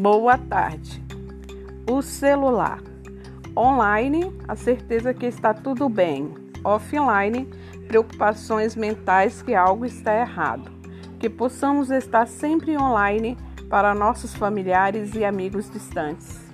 Boa tarde. O celular. Online, a certeza que está tudo bem. Offline, preocupações mentais que algo está errado. Que possamos estar sempre online para nossos familiares e amigos distantes.